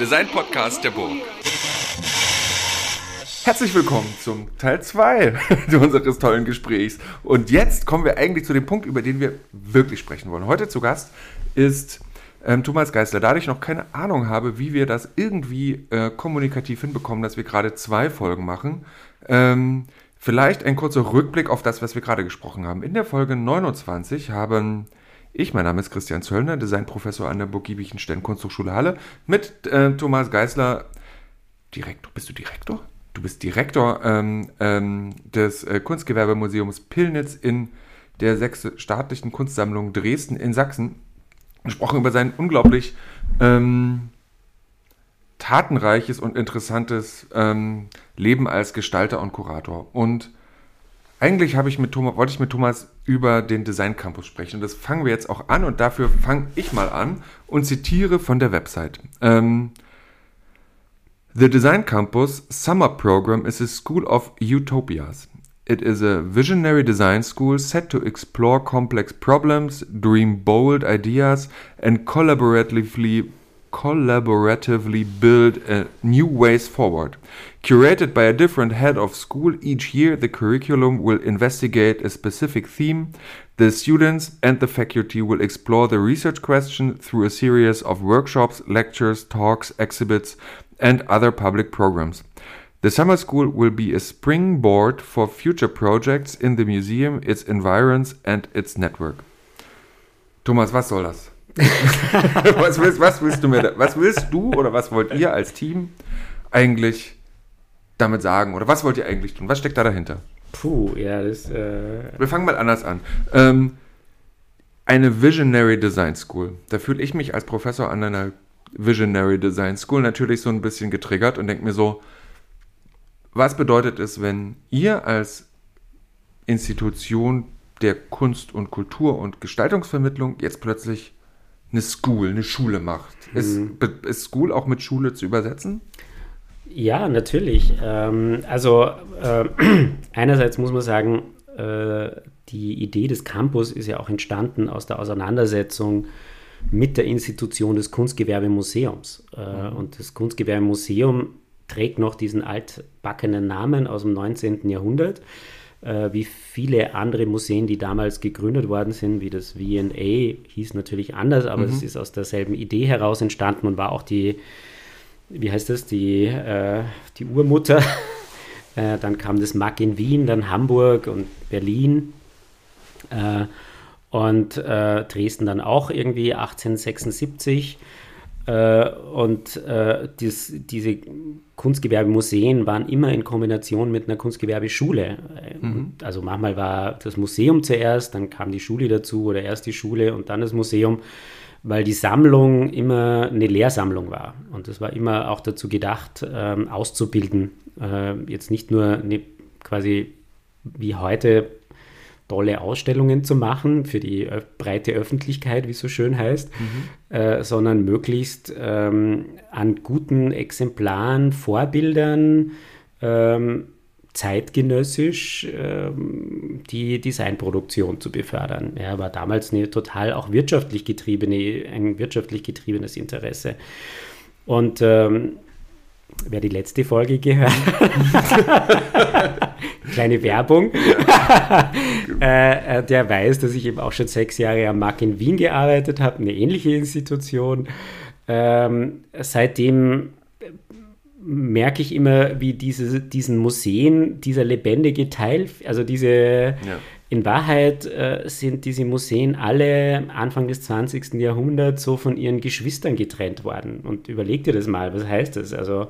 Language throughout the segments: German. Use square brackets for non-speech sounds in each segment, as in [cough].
Design-Podcast der Burg. Herzlich willkommen zum Teil 2 [laughs] unseres tollen Gesprächs. Und jetzt kommen wir eigentlich zu dem Punkt, über den wir wirklich sprechen wollen. Heute zu Gast ist ähm, Thomas Geisler. Da ich noch keine Ahnung habe, wie wir das irgendwie äh, kommunikativ hinbekommen, dass wir gerade zwei Folgen machen, ähm, vielleicht ein kurzer Rückblick auf das, was wir gerade gesprochen haben. In der Folge 29 haben ich, mein Name ist Christian Zöllner, Designprofessor an der Burg Giebichenstein Kunsthochschule Halle, mit äh, Thomas Geisler. Direktor, bist du Direktor? Du bist Direktor ähm, ähm, des äh, Kunstgewerbemuseums Pillnitz in der Sechste staatlichen Kunstsammlung Dresden in Sachsen. Gesprochen über sein unglaublich ähm, tatenreiches und interessantes ähm, Leben als Gestalter und Kurator. Und eigentlich ich mit Thomas, wollte ich mit Thomas über den Design Campus sprechen. Und das fangen wir jetzt auch an und dafür fange ich mal an und zitiere von der Website. Ähm, The Design Campus Summer Program is a school of utopias. It is a visionary design school set to explore complex problems, dream bold ideas, and collaboratively collaboratively build uh, new ways forward. Curated by a different head of school each year, the curriculum will investigate a specific theme. The students and the faculty will explore the research question through a series of workshops, lectures, talks, exhibits, and other public programs. The summer school will be a springboard for future projects in the museum, its environs and its network. Thomas, was soll das? [laughs] was, willst, was, willst, du mir, was willst du oder was wollt ihr als Team eigentlich damit sagen? Oder was wollt ihr eigentlich tun? Was steckt da dahinter? Puh, ja, das. Äh Wir fangen mal anders an. Ähm, eine Visionary Design School. Da fühle ich mich als Professor an einer Visionary Design School natürlich so ein bisschen getriggert und denke mir so, was bedeutet es, wenn ihr als Institution der Kunst und Kultur und Gestaltungsvermittlung jetzt plötzlich eine School, eine Schule macht? Ist, Mhm. ist School auch mit Schule zu übersetzen? Ja, natürlich. Ähm, also äh, [clears throat] einerseits muss man sagen, äh, die Idee des Campus ist ja auch entstanden aus der Auseinandersetzung mit der Institution des Kunstgewerbemuseums. Äh, Und das Kunstgewerbemuseum trägt noch diesen altbackenen Namen aus dem 19. Jahrhundert, äh, wie viele andere Museen, die damals gegründet worden sind, wie das V&A, hieß natürlich anders, aber es ist aus derselben Idee heraus entstanden und war auch die wie heißt das, die, äh, die Urmutter. [laughs] äh, dann kam das MAG in Wien, dann Hamburg und Berlin. Äh, und äh, Dresden dann auch irgendwie 1876. Äh, und äh, dies, diese Kunstgewerbemuseen waren immer in Kombination mit einer Kunstgewerbeschule. Äh, und Also manchmal war das Museum zuerst, dann kam die Schule dazu oder erst die Schule und dann das Museum weil die Sammlung immer eine Lehrsammlung war. Und das war immer auch dazu gedacht, ähm, auszubilden. Äh, jetzt nicht nur eine, quasi wie heute tolle Ausstellungen zu machen für die ö- breite Öffentlichkeit, wie es so schön heißt, äh, sondern möglichst ähm, an guten Exemplaren, Vorbildern, ähm, zeitgenössisch ähm, die Designproduktion zu befördern. Ja, war damals eine total auch wirtschaftlich getriebene, ein wirtschaftlich getriebenes Interesse. Und ähm, wer die letzte Folge gehört, [laughs] [laughs] kleine Werbung, [laughs] äh, äh, der weiß, dass ich eben auch schon sechs Jahre am Markt in Wien gearbeitet habe, eine ähnliche Institution. Ähm, seitdem merke ich immer, wie diese, diesen Museen, dieser lebendige Teil, also diese, in Wahrheit äh, sind diese Museen alle Anfang des 20. Jahrhunderts so von ihren Geschwistern getrennt worden. Und überleg dir das mal, was heißt das? Also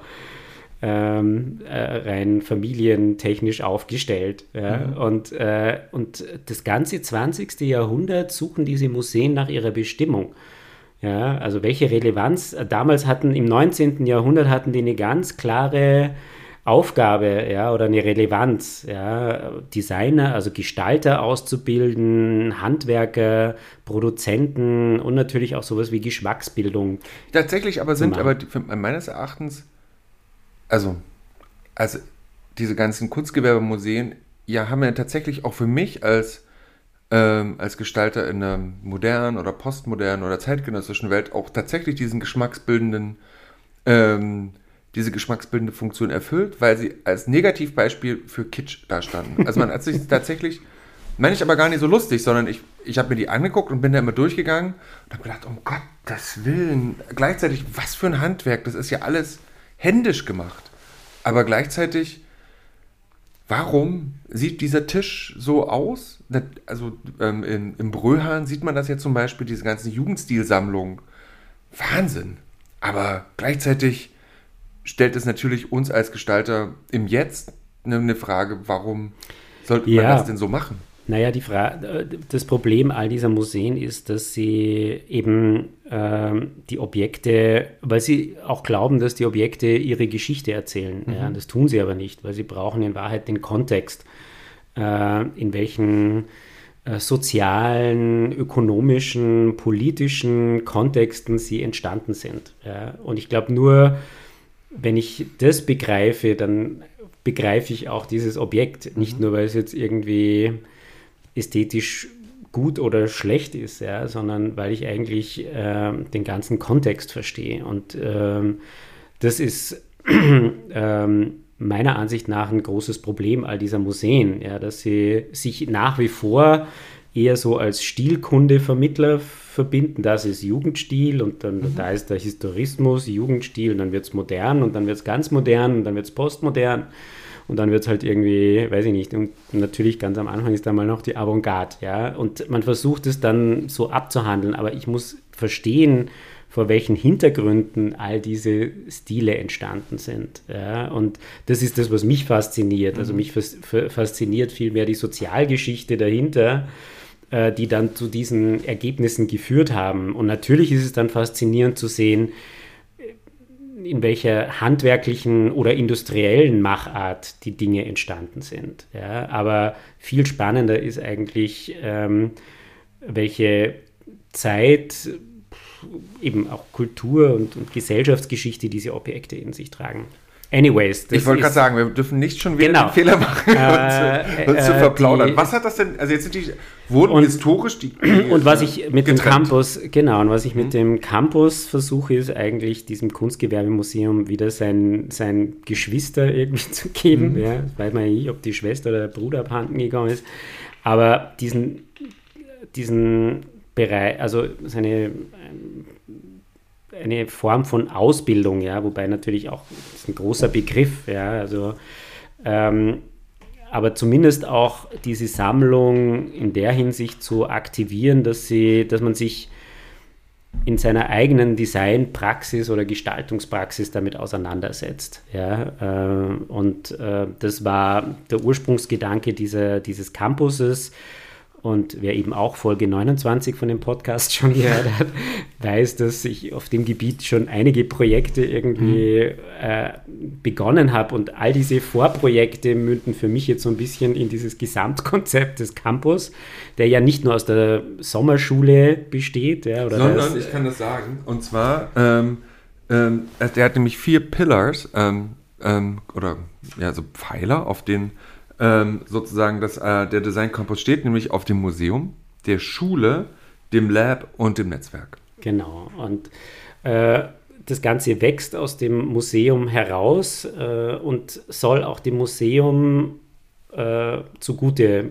ähm, äh, rein familientechnisch aufgestellt. Ja? Und, äh, und das ganze 20. Jahrhundert suchen diese Museen nach ihrer Bestimmung. Ja, also welche Relevanz damals hatten, im 19. Jahrhundert hatten die eine ganz klare Aufgabe, ja, oder eine Relevanz, ja, Designer, also Gestalter auszubilden, Handwerker, Produzenten und natürlich auch sowas wie Geschmacksbildung. Tatsächlich aber sind aber meines Erachtens, also, also diese ganzen Kunstgewerbemuseen, ja, haben ja tatsächlich auch für mich als, ähm, als Gestalter in der modernen oder postmodernen oder zeitgenössischen Welt auch tatsächlich diesen geschmacksbildenden ähm, diese geschmacksbildende Funktion erfüllt, weil sie als Negativbeispiel für Kitsch dastanden. Also man hat sich [laughs] tatsächlich, meine ich aber gar nicht so lustig, sondern ich, ich habe mir die angeguckt und bin da immer durchgegangen und habe gedacht, um Gottes Willen, gleichzeitig, was für ein Handwerk, das ist ja alles händisch gemacht. Aber gleichzeitig, warum sieht dieser Tisch so aus? Also ähm, in, im Bröhahn sieht man das ja zum Beispiel, diese ganzen Jugendstilsammlungen. Wahnsinn. Aber gleichzeitig stellt es natürlich uns als Gestalter im Jetzt eine Frage, warum sollte ja. man das denn so machen? Naja, die Frage, das Problem all dieser Museen ist, dass sie eben äh, die Objekte, weil sie auch glauben, dass die Objekte ihre Geschichte erzählen. Mhm. Ja, das tun sie aber nicht, weil sie brauchen in Wahrheit den Kontext, äh, in welchen äh, sozialen, ökonomischen, politischen Kontexten sie entstanden sind. Ja. Und ich glaube, nur wenn ich das begreife, dann begreife ich auch dieses Objekt. Nicht mhm. nur, weil es jetzt irgendwie ästhetisch gut oder schlecht ist, ja, sondern weil ich eigentlich äh, den ganzen Kontext verstehe. Und ähm, das ist [clears throat] ähm, meiner Ansicht nach ein großes Problem all dieser Museen, ja, dass sie sich nach wie vor eher so als Stilkundevermittler verbinden. Das ist Jugendstil und dann mhm. da ist der Historismus, Jugendstil und dann wird es modern und dann wird es ganz modern und dann wird es postmodern. Und dann wird es halt irgendwie, weiß ich nicht, und natürlich ganz am Anfang ist da mal noch die Avantgarde, ja. Und man versucht es dann so abzuhandeln, aber ich muss verstehen, vor welchen Hintergründen all diese Stile entstanden sind. Ja? Und das ist das, was mich fasziniert. Also mhm. mich fasziniert vielmehr die Sozialgeschichte dahinter, äh, die dann zu diesen Ergebnissen geführt haben. Und natürlich ist es dann faszinierend zu sehen, in welcher handwerklichen oder industriellen Machart die Dinge entstanden sind. Ja, aber viel spannender ist eigentlich, ähm, welche Zeit, eben auch Kultur und, und, Gesellschaftsgeschichte diese Objekte in sich tragen. Anyways. ich wollte gerade sagen, wir dürfen nicht schon wieder genau. den Fehler machen, äh, uns, [laughs] uns zu verplaudern. Die, was hat das denn, also jetzt sind die, wurden und, historisch die. [clears throat] Und was ich mit getrennt. dem Campus, genau, und was ich mit mhm. dem Campus versuche, ist eigentlich diesem Kunstgewerbemuseum wieder sein, sein Geschwister irgendwie zu geben. Mhm. Ja, weiß man nicht, ob die Schwester oder der Bruder abhanden gegangen ist. Aber diesen, diesen Bereich, also seine eine Form von Ausbildung, ja, wobei natürlich auch das ist ein großer Begriff, ja, also ähm, aber zumindest auch diese Sammlung in der Hinsicht zu aktivieren, dass sie, dass man sich in seiner eigenen Designpraxis oder Gestaltungspraxis damit auseinandersetzt. Ja? Äh, und äh, das war der Ursprungsgedanke dieser, dieses Campuses und wer eben auch Folge 29 von dem Podcast [laughs] schon gehört hat, weiß, dass ich auf dem Gebiet schon einige Projekte irgendwie mhm. äh, begonnen habe. Und all diese Vorprojekte münden für mich jetzt so ein bisschen in dieses Gesamtkonzept des Campus, der ja nicht nur aus der Sommerschule besteht. Ja, Sondern, das, ich kann das sagen, und zwar, ähm, ähm, der hat nämlich vier Pillars ähm, ähm oder ja, so Pfeiler, auf denen ähm, sozusagen dass äh, der Campus steht, nämlich auf dem Museum, der Schule, dem Lab und dem Netzwerk. Genau. Und äh, das Ganze wächst aus dem Museum heraus äh, und soll auch dem Museum äh, zugute,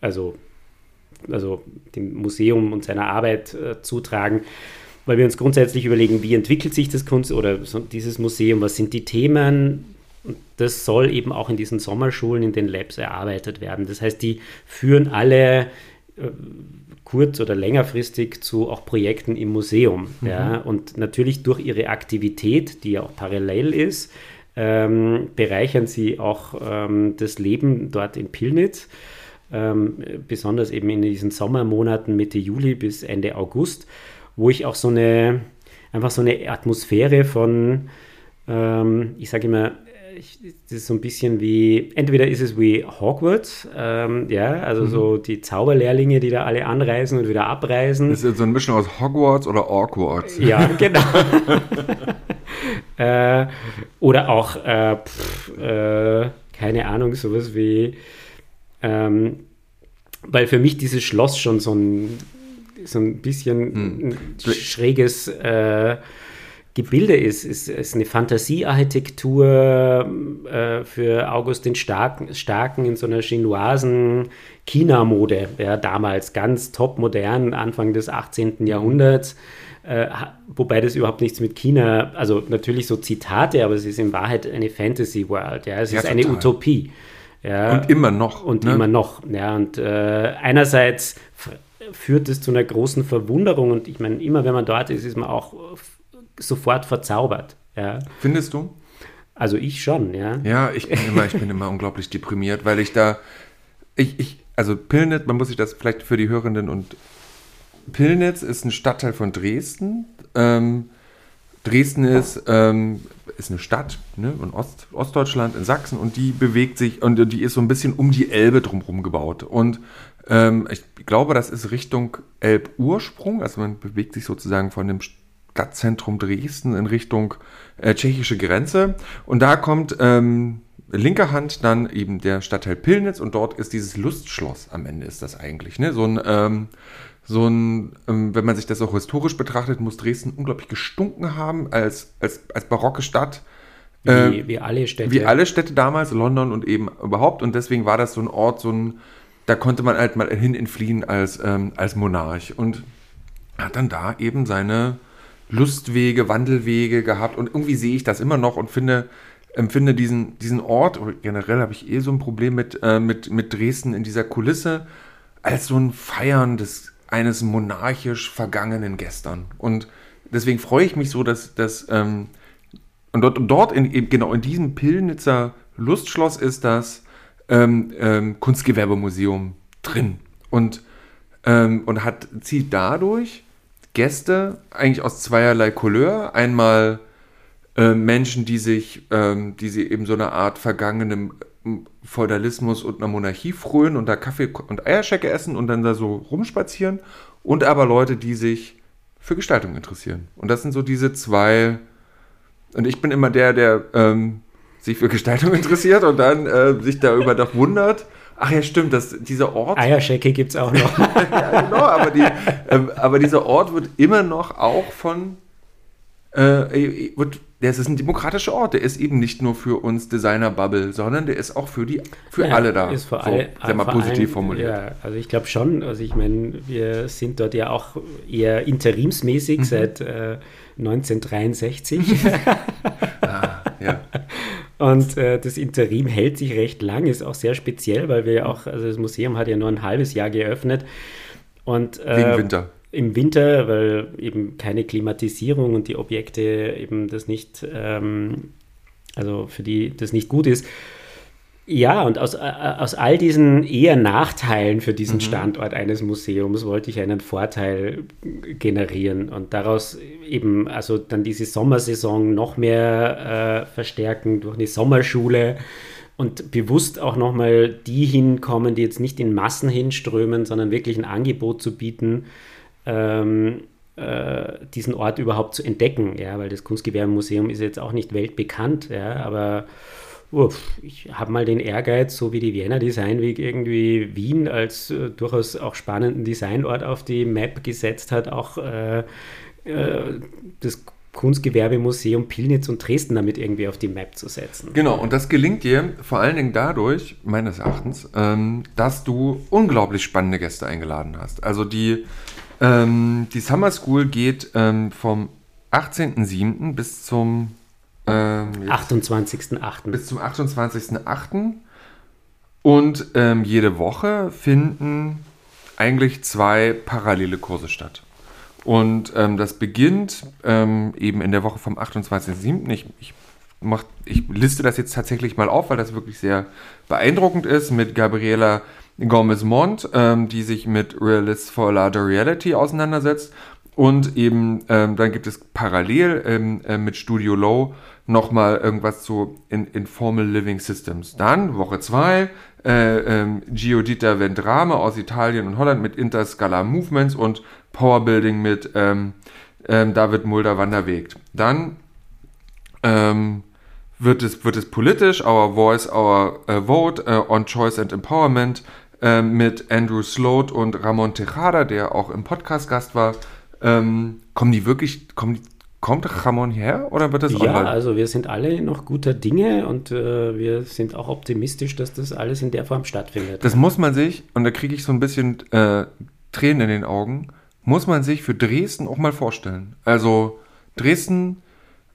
also, also dem Museum und seiner Arbeit äh, zutragen weil wir uns grundsätzlich überlegen, wie entwickelt sich das Kunst oder so dieses Museum, was sind die Themen, und das soll eben auch in diesen Sommerschulen, in den Labs erarbeitet werden. Das heißt, die führen alle äh, kurz- oder längerfristig zu auch Projekten im Museum. Mhm. Ja? Und natürlich durch ihre Aktivität, die ja auch parallel ist, ähm, bereichern sie auch ähm, das Leben dort in Pilnitz. Ähm, besonders eben in diesen Sommermonaten Mitte Juli bis Ende August, wo ich auch so eine, einfach so eine Atmosphäre von, ähm, ich sage immer, ich, das ist so ein bisschen wie, entweder ist es wie Hogwarts, ähm, ja, also mhm. so die Zauberlehrlinge, die da alle anreisen und wieder abreisen. Das ist so eine Mischung aus Hogwarts oder Awkwarts. Ja, [laughs] genau. [laughs] äh, oder auch, äh, pff, äh, keine Ahnung, sowas wie, ähm, weil für mich dieses Schloss schon so ein, so ein bisschen hm. ein schräges äh, Gebilde ist. Es ist eine Fantasiearchitektur äh, für August den Starken, Starken in so einer chinoisen China-Mode. Ja, damals ganz top modern, Anfang des 18. Jahrhunderts. Äh, wobei das überhaupt nichts mit China, also natürlich so Zitate, aber es ist in Wahrheit eine Fantasy World. Ja, es ja, ist total. eine Utopie. Ja, und immer noch. Und ne? immer noch. Ja, und äh, einerseits führt es zu einer großen Verwunderung und ich meine, immer wenn man dort ist, ist man auch sofort verzaubert. Ja. Findest du? Also ich schon, ja. Ja, ich bin immer, ich bin immer unglaublich deprimiert, weil ich da, ich, ich, also Pillnitz, man muss sich das vielleicht für die Hörenden und Pillnitz ist ein Stadtteil von Dresden. Ähm, Dresden ist, ähm, ist eine Stadt ne, in Ost, Ostdeutschland, in Sachsen und die bewegt sich und die ist so ein bisschen um die Elbe drumherum gebaut. Und ähm, ich glaube, das ist Richtung Elbursprung, also man bewegt sich sozusagen von dem Stadtzentrum Dresden in Richtung äh, tschechische Grenze. Und da kommt ähm, linker Hand dann eben der Stadtteil Pillnitz und dort ist dieses Lustschloss am Ende ist das eigentlich. Ne? So ein, ähm, so ein ähm, wenn man sich das auch historisch betrachtet, muss Dresden unglaublich gestunken haben als, als, als barocke Stadt. Wie, äh, wie alle Städte. Wie alle Städte damals, London und eben überhaupt. Und deswegen war das so ein Ort, so ein, da konnte man halt mal hin entfliehen als, ähm, als Monarch. Und hat dann da eben seine Lustwege, Wandelwege gehabt und irgendwie sehe ich das immer noch und finde, empfinde diesen, diesen Ort, generell habe ich eh so ein Problem mit, äh, mit, mit Dresden in dieser Kulisse, als so ein Feiern des, eines monarchisch vergangenen Gestern. Und deswegen freue ich mich so, dass, dass ähm, und dort, und dort in, genau in diesem Pillnitzer Lustschloss ist das ähm, ähm, Kunstgewerbemuseum drin. Und, ähm, und hat, zieht dadurch Gäste, eigentlich aus zweierlei Couleur. Einmal äh, Menschen, die sich, ähm, die sie eben so eine Art vergangenem Feudalismus und einer Monarchie frönen und da Kaffee und Eierschecke essen und dann da so rumspazieren. Und aber Leute, die sich für Gestaltung interessieren. Und das sind so diese zwei. Und ich bin immer der, der ähm, sich für Gestaltung [laughs] interessiert und dann äh, sich darüber doch wundert Ach ja, stimmt, das, dieser Ort. Eierschecke gibt es auch noch. [laughs] ja, genau, aber, die, ähm, aber dieser Ort wird immer noch auch von. Äh, wird, das ist ein demokratischer Ort. Der ist eben nicht nur für uns Designer-Bubble, sondern der ist auch für, die, für ja, alle da. Ist für so, alle, sehr mal positiv allen, formuliert. Ja, also ich glaube schon. Also ich meine, wir sind dort ja auch eher interimsmäßig mhm. seit äh, 1963. [laughs] ah, ja. [laughs] Und äh, das Interim hält sich recht lang, ist auch sehr speziell, weil wir ja auch, also das Museum hat ja nur ein halbes Jahr geöffnet. Und, äh, Wegen Winter. Im Winter, weil eben keine Klimatisierung und die Objekte eben das nicht, ähm, also für die das nicht gut ist. Ja, und aus, äh, aus all diesen eher Nachteilen für diesen mhm. Standort eines Museums wollte ich einen Vorteil generieren und daraus eben also dann diese Sommersaison noch mehr äh, verstärken durch eine Sommerschule und bewusst auch nochmal die hinkommen, die jetzt nicht in Massen hinströmen, sondern wirklich ein Angebot zu bieten, ähm, äh, diesen Ort überhaupt zu entdecken, ja, weil das Kunstgewerbemuseum ist jetzt auch nicht weltbekannt, ja, aber uff, ich habe mal den Ehrgeiz, so wie die Vienna Design Week irgendwie Wien als äh, durchaus auch spannenden Designort auf die Map gesetzt hat, auch äh, äh, das Kunstgewerbemuseum Pilnitz und Dresden damit irgendwie auf die Map zu setzen. Genau, und das gelingt dir vor allen Dingen dadurch, meines Erachtens, ähm, dass du unglaublich spannende Gäste eingeladen hast. Also die, ähm, die Summer School geht ähm, vom 18.07. bis zum ähm, 28.08. Bis zum 28.08. Und ähm, jede Woche finden eigentlich zwei parallele Kurse statt. Und ähm, das beginnt ähm, eben in der Woche vom 28.07. Ich, ich, mach, ich liste das jetzt tatsächlich mal auf, weil das wirklich sehr beeindruckend ist mit Gabriela Gomez-Mont, ähm, die sich mit Realists for Larger Reality auseinandersetzt. Und eben ähm, dann gibt es parallel ähm, äh, mit Studio Low nochmal irgendwas zu in, Informal Living Systems. Dann Woche 2, äh, ähm, Giudita Vendrame aus Italien und Holland mit Interscalar Movements und Powerbuilding mit ähm, ähm, David Mulder Wanderweg. Dann ähm, wird, es, wird es politisch, Our Voice, Our uh, Vote uh, on Choice and Empowerment uh, mit Andrew Sloat und Ramon Tejada, der auch im Podcast Gast war. Ähm, kommen die wirklich, kommen die Kommt Ramon her oder wird das ja, online? Ja, also wir sind alle noch guter Dinge und äh, wir sind auch optimistisch, dass das alles in der Form stattfindet. Das muss man sich, und da kriege ich so ein bisschen äh, Tränen in den Augen, muss man sich für Dresden auch mal vorstellen. Also Dresden,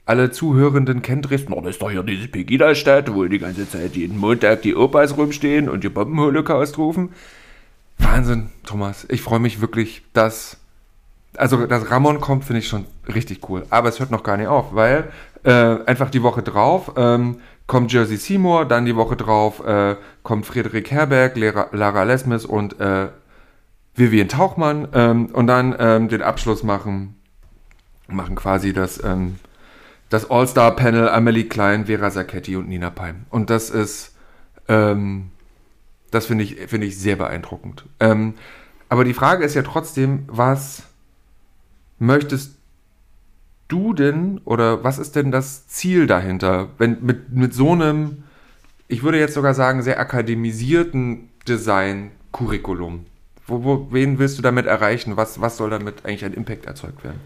alle Zuhörenden kennen Dresden. Oh, das ist doch hier diese Pegida-Stadt, wo die ganze Zeit jeden Montag die Opas rumstehen und die Bombenholocaust rufen. Wahnsinn, Thomas. Ich freue mich wirklich, dass also dass Ramon kommt, finde ich schon richtig cool. Aber es hört noch gar nicht auf, weil äh, einfach die Woche drauf ähm, kommt Jersey Seymour, dann die Woche drauf äh, kommt Friedrich Herberg, Lara, Lara Lesmes und äh, Vivian Tauchmann ähm, und dann ähm, den Abschluss machen, machen quasi das, ähm, das All-Star-Panel Amelie Klein, Vera Sacchetti und Nina Palm. Und das ist, ähm, das finde ich, finde ich sehr beeindruckend. Ähm, aber die Frage ist ja trotzdem, was möchtest du denn oder was ist denn das Ziel dahinter, wenn mit, mit so einem, ich würde jetzt sogar sagen, sehr akademisierten Design-Curriculum? Wo, wo, wen willst du damit erreichen? Was, was soll damit eigentlich ein Impact erzeugt werden?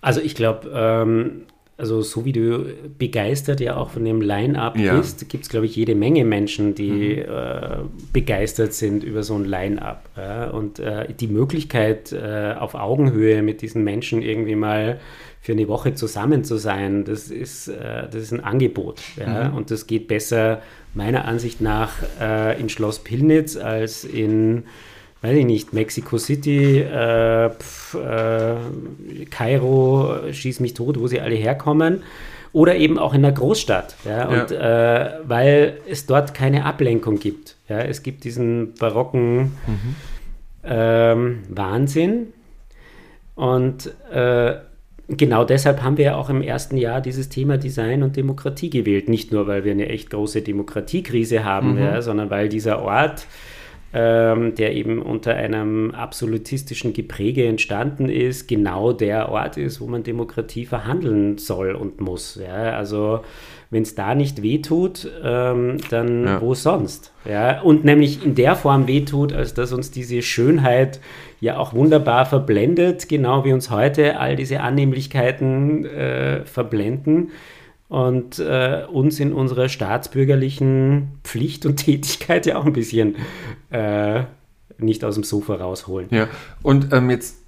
Also ich glaube, ähm, also so wie du begeistert ja auch von dem Line-Up ja. bist, gibt es, glaube ich, jede Menge Menschen, die mhm. äh, begeistert sind über so ein Line-Up. Ja? Und äh, die Möglichkeit, äh, auf Augenhöhe mit diesen Menschen irgendwie mal für eine Woche zusammen zu sein, das ist, äh, das ist ein Angebot. Ja? Mhm. Und das geht besser meiner Ansicht nach äh, in Schloss Pillnitz als in weiß ich nicht, Mexico City, äh, pf, äh, Kairo, schieß mich tot, wo sie alle herkommen. Oder eben auch in der Großstadt. Ja, und ja. Äh, weil es dort keine Ablenkung gibt. Ja, es gibt diesen barocken mhm. ähm, Wahnsinn. Und äh, genau deshalb haben wir ja auch im ersten Jahr dieses Thema Design und Demokratie gewählt. Nicht nur, weil wir eine echt große Demokratiekrise haben, mhm. ja, sondern weil dieser Ort ähm, der eben unter einem absolutistischen Gepräge entstanden ist, genau der Ort ist, wo man Demokratie verhandeln soll und muss. Ja? Also wenn es da nicht wehtut, ähm, dann ja. wo sonst? Ja? Und nämlich in der Form wehtut, als dass uns diese Schönheit ja auch wunderbar verblendet, genau wie uns heute all diese Annehmlichkeiten äh, verblenden und äh, uns in unserer staatsbürgerlichen Pflicht und [laughs] Tätigkeit ja auch ein bisschen äh, nicht aus dem Sofa rausholen. Ja, und ähm, jetzt,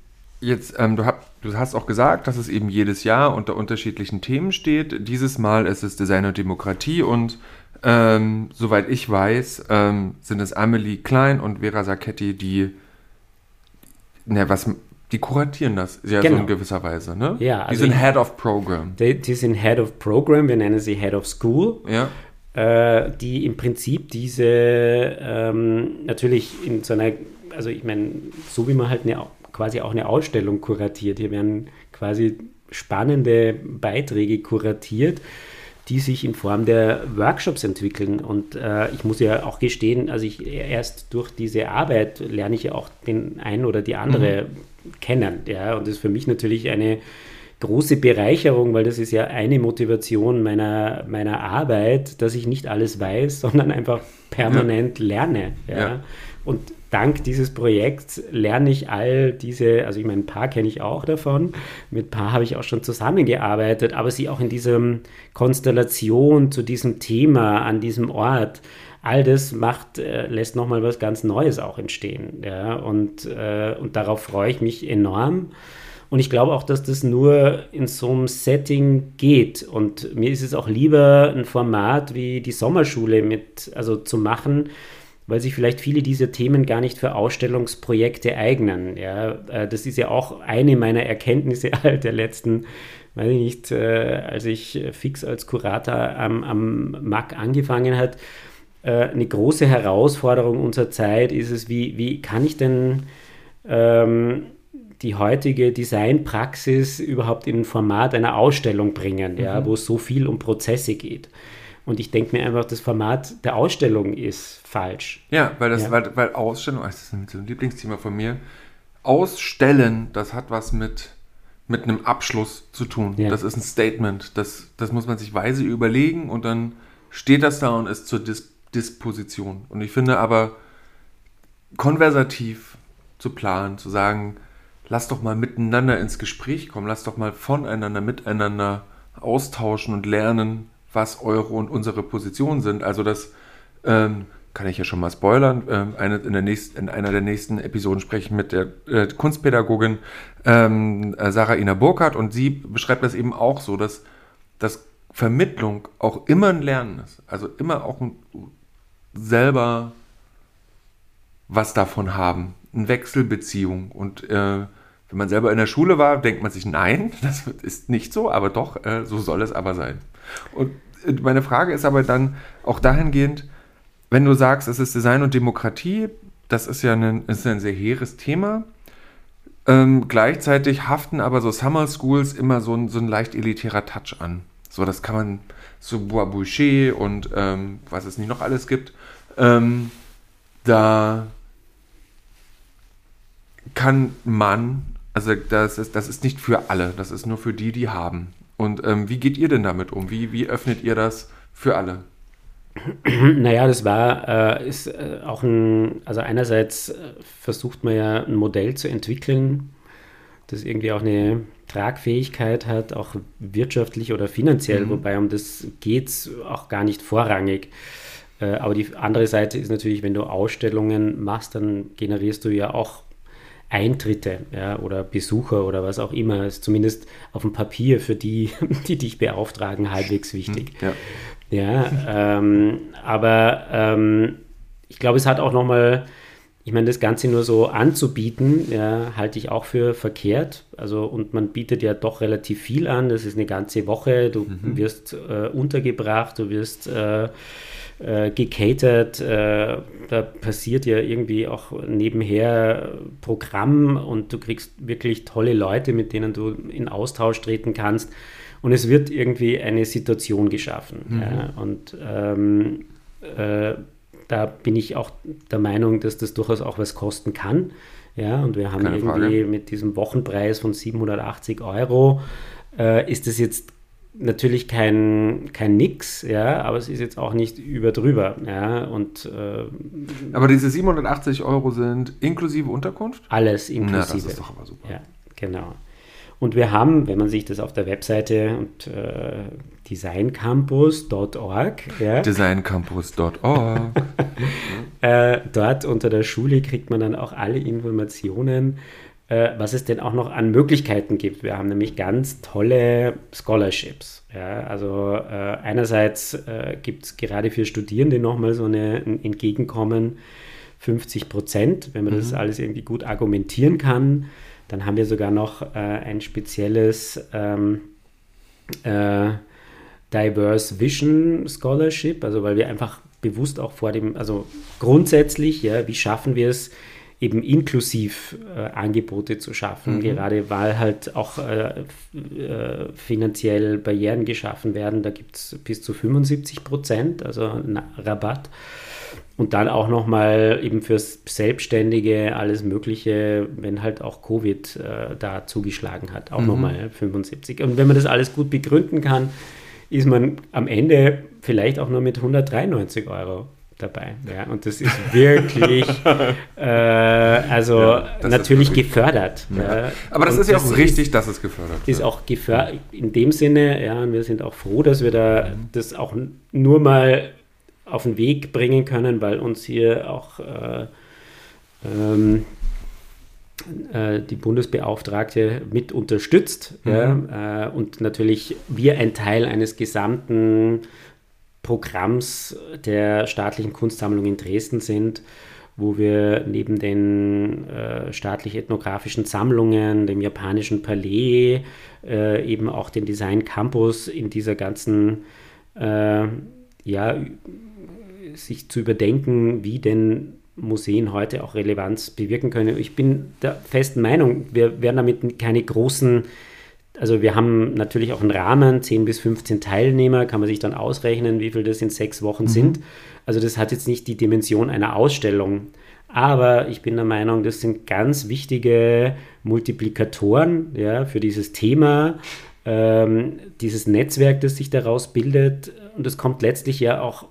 jetzt ähm, du, hab, du, hast auch gesagt, dass es eben jedes Jahr unter unterschiedlichen Themen steht. Dieses Mal ist es Design und Demokratie und ähm, soweit ich weiß, ähm, sind es Amelie Klein und Vera Sacchetti, die, ne, was die kuratieren das ja genau. so in gewisser Weise, ne? Ja, also die sind Head of Program. Die, die, sind Head of Program, wir nennen sie Head of School. Ja. Äh, die im Prinzip diese ähm, natürlich in so einer, also ich meine, so wie man halt eine, quasi auch eine Ausstellung kuratiert. Hier werden quasi spannende Beiträge kuratiert die sich in Form der Workshops entwickeln. Und äh, ich muss ja auch gestehen, also ich erst durch diese Arbeit lerne ich ja auch den einen oder die andere mhm. Kennen. Ja? Und das ist für mich natürlich eine große Bereicherung, weil das ist ja eine Motivation meiner, meiner Arbeit, dass ich nicht alles weiß, [laughs] sondern einfach permanent ja. lerne. Ja? ja. Und dank dieses Projekts lerne ich all diese, also ich meine, ein paar kenne ich auch davon, mit ein paar habe ich auch schon zusammengearbeitet, aber sie auch in diesem Konstellation zu diesem Thema an diesem Ort, all das macht, äh, lässt nochmal was ganz Neues auch entstehen. Ja? Und, äh, und darauf freue ich mich enorm. Und ich glaube auch, dass das nur in so einem Setting geht. Und mir ist es auch lieber, ein Format wie die Sommerschule mit, also zu machen, weil sich vielleicht viele dieser Themen gar nicht für Ausstellungsprojekte eignen. Ja, äh, das ist ja auch eine meiner Erkenntnisse [laughs] der letzten, weiß ich nicht, äh, als ich fix als Kurator am, am MAC angefangen hat. Äh, eine große Herausforderung unserer Zeit ist es, wie, wie kann ich denn ähm, die heutige Designpraxis überhaupt in ein Format einer Ausstellung bringen, mhm. ja, wo es so viel um Prozesse geht. Und ich denke mir einfach, das Format der Ausstellung ist falsch. Ja, weil das, ja. Weil, weil Ausstellung, das ist ein Lieblingsthema von mir. Ausstellen, das hat was mit, mit einem Abschluss zu tun. Ja. Das ist ein Statement. Das, das muss man sich weise überlegen und dann steht das da und ist zur Dis Disposition. Und ich finde aber konversativ zu planen, zu sagen, lass doch mal miteinander ins Gespräch kommen, lass doch mal voneinander, miteinander austauschen und lernen, was eure und unsere Positionen sind. Also das ähm, kann ich ja schon mal spoilern. Ähm, eine, in, der nächsten, in einer der nächsten Episoden spreche ich mit der äh, Kunstpädagogin ähm, äh, Sarah Ina Burkhardt und sie beschreibt das eben auch so, dass, dass Vermittlung auch immer ein Lernen ist. Also immer auch ein, selber was davon haben. Eine Wechselbeziehung. Und äh, wenn man selber in der Schule war, denkt man sich, nein, [laughs] das ist nicht so, aber doch, äh, so soll es aber sein. Und äh, meine Frage ist aber dann auch dahingehend, wenn du sagst, es ist Design und Demokratie, das ist ja ein, ist ein sehr hehres Thema. Ähm, gleichzeitig haften aber so Summer Schools immer so so ein leicht elitärer Touch an. So, das kann man, so Bois Boucher und ähm, was es nicht noch alles gibt. Ähm, da kann man, also das ist, das ist nicht für alle, das ist nur für die, die haben. Und ähm, wie geht ihr denn damit um? Wie, wie öffnet ihr das für alle? [clears throat] Naja, das war, äh, ist äh, auch ein, also einerseits äh, versucht man ja ein Modell zu entwickeln, das irgendwie auch eine Tragfähigkeit hat, auch wirtschaftlich oder finanziell, mhm. wobei um das geht es auch gar nicht vorrangig. Äh, aber die andere Seite ist natürlich, wenn du Ausstellungen machst, dann generierst du ja auch Eintritte ja, oder Besucher oder was auch immer. Ist zumindest auf dem Papier für die, [laughs] die dich beauftragen, halbwegs wichtig. Ja. Ja, ähm, aber ähm, ich glaube, es hat auch nochmal, ich meine, das Ganze nur so anzubieten, ja, halte ich auch für verkehrt. Also, und man bietet ja doch relativ viel an. Das ist eine ganze Woche. Du mhm. wirst äh, untergebracht, du wirst äh, äh, gecatert. Äh, da passiert ja irgendwie auch nebenher Programm und du kriegst wirklich tolle Leute, mit denen du in Austausch treten kannst und es wird irgendwie eine Situation geschaffen. Mhm. Ja, und ähm, äh, da bin ich auch der Meinung, dass das durchaus auch was kosten kann. Ja, und wir haben Keine irgendwie Frage. mit diesem Wochenpreis von 780 Euro, äh, ist das jetzt natürlich kein, kein Nix, ja, aber es ist jetzt auch nicht über drüber, ja, und äh, Aber diese 780 Euro sind inklusive Unterkunft? Alles inklusive. Na, das ist doch aber super. Ja, genau. Und wir haben, wenn man sich das auf der Webseite und äh, designcampus.org, ja, designcampus.org, [laughs] äh, dort unter der Schule kriegt man dann auch alle Informationen, äh, was es denn auch noch an Möglichkeiten gibt. Wir haben nämlich ganz tolle Scholarships. Ja, also äh, einerseits äh, gibt es gerade für Studierende nochmal so eine, ein Entgegenkommen 50 Prozent, wenn man mhm. das alles irgendwie gut argumentieren kann. Dann haben wir sogar noch äh, ein spezielles ähm, äh, Diverse Vision Scholarship, also weil wir einfach bewusst auch vor dem, also grundsätzlich, ja, wie schaffen wir es, eben inklusiv äh, Angebote zu schaffen, mhm. gerade weil halt auch äh, äh, finanziell Barrieren geschaffen werden. Da gibt es bis zu 75 Prozent, also Rabatt. Und dann auch nochmal eben fürs Selbstständige alles Mögliche, wenn halt auch Covid äh, da zugeschlagen hat, auch mhm. nochmal 75. Und wenn man das alles gut begründen kann, ist man am Ende vielleicht auch nur mit 193 Euro dabei. Ja, und das ist wirklich, [laughs] äh, also ja, natürlich gefördert. Ja. Aber das und ist ja auch richtig, dass es gefördert wird. Ist auch gefördert in dem Sinne, ja, und wir sind auch froh, dass wir da mhm. das auch nur mal auf den Weg bringen können, weil uns hier auch äh, ähm, äh, die Bundesbeauftragte mit unterstützt mhm. ja, äh, und natürlich wir ein Teil eines gesamten Programms der staatlichen Kunstsammlung in Dresden sind, wo wir neben den äh, staatlich-ethnografischen Sammlungen, dem japanischen Palais, äh, eben auch den Design Campus in dieser ganzen äh, ja, sich zu überdenken, wie denn Museen heute auch Relevanz bewirken können. Ich bin der festen Meinung, wir werden damit keine großen, also wir haben natürlich auch einen Rahmen, 10 bis 15 Teilnehmer, kann man sich dann ausrechnen, wie viel das in sechs Wochen mhm. sind. Also das hat jetzt nicht die Dimension einer Ausstellung. Aber ich bin der Meinung, das sind ganz wichtige Multiplikatoren ja, für dieses Thema, ähm, dieses Netzwerk, das sich daraus bildet. Und es kommt letztlich ja auch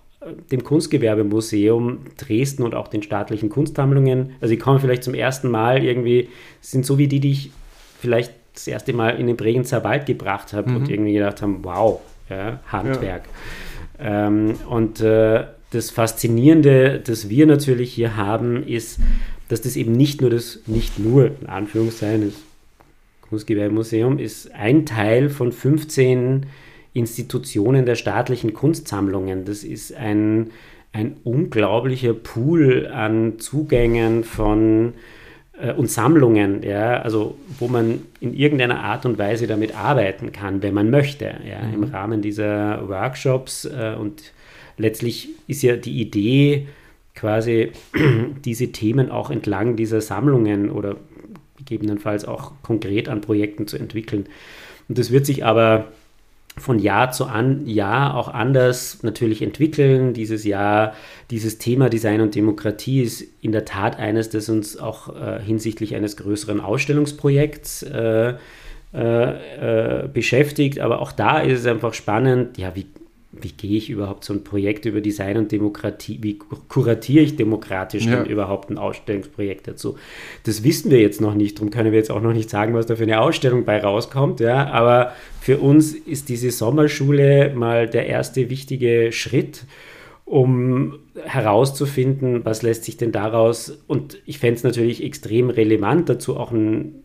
dem Kunstgewerbemuseum Dresden und auch den staatlichen Kunstsammlungen. Also die kommen vielleicht zum ersten Mal irgendwie, sind so wie die, die ich vielleicht das erste Mal in den Bregenzer Wald gebracht habe mhm. und irgendwie gedacht haben, wow, ja, Handwerk. Ja. Ähm, und äh, das Faszinierende, das wir natürlich hier haben, ist, dass das eben nicht nur das, nicht nur in Anführungszeichen, das Kunstgewerbemuseum ist ein Teil von 15 Institutionen der staatlichen Kunstsammlungen. Das ist ein, ein unglaublicher Pool an Zugängen von äh, und Sammlungen, ja, also wo man in irgendeiner Art und Weise damit arbeiten kann, wenn man möchte, ja, mhm. im Rahmen dieser Workshops äh, und letztlich ist ja die Idee, quasi [clears throat] diese Themen auch entlang dieser Sammlungen oder gegebenenfalls auch konkret an Projekten zu entwickeln. Und das wird sich aber von Jahr zu an, Jahr auch anders natürlich entwickeln. Dieses Jahr, dieses Thema Design und Demokratie ist in der Tat eines, das uns auch äh, hinsichtlich eines größeren Ausstellungsprojekts äh, äh, äh beschäftigt. Aber auch da ist es einfach spannend, ja, wie, wie gehe ich überhaupt so ein Projekt über Design und Demokratie, wie kuratiere ich demokratisch ja. überhaupt ein Ausstellungsprojekt dazu? Das wissen wir jetzt noch nicht, darum können wir jetzt auch noch nicht sagen, was da für eine Ausstellung bei rauskommt, ja, aber für uns ist diese Sommerschule mal der erste wichtige Schritt, um herauszufinden, was lässt sich denn daraus, und ich fände es natürlich extrem relevant, dazu auch ein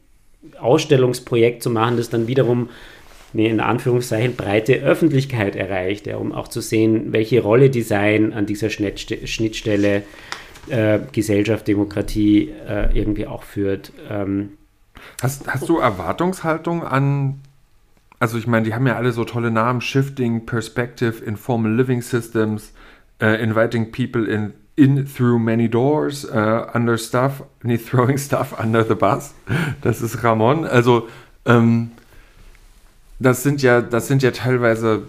Ausstellungsprojekt zu machen, das dann wiederum eine in Anführungszeichen breite Öffentlichkeit erreicht, ja, um auch zu sehen, welche Rolle Design an dieser Schnittstelle äh, Gesellschaft, Demokratie äh, irgendwie auch führt. Ähm, hast, hast du Erwartungshaltung an, also ich meine, die haben ja alle so tolle Namen, Shifting, Perspective, Informal Living Systems, uh, Inviting People in in through many doors, uh, under stuff, nee, throwing stuff under the bus. Das ist Ramon. Also ähm, das sind ja, das sind ja teilweise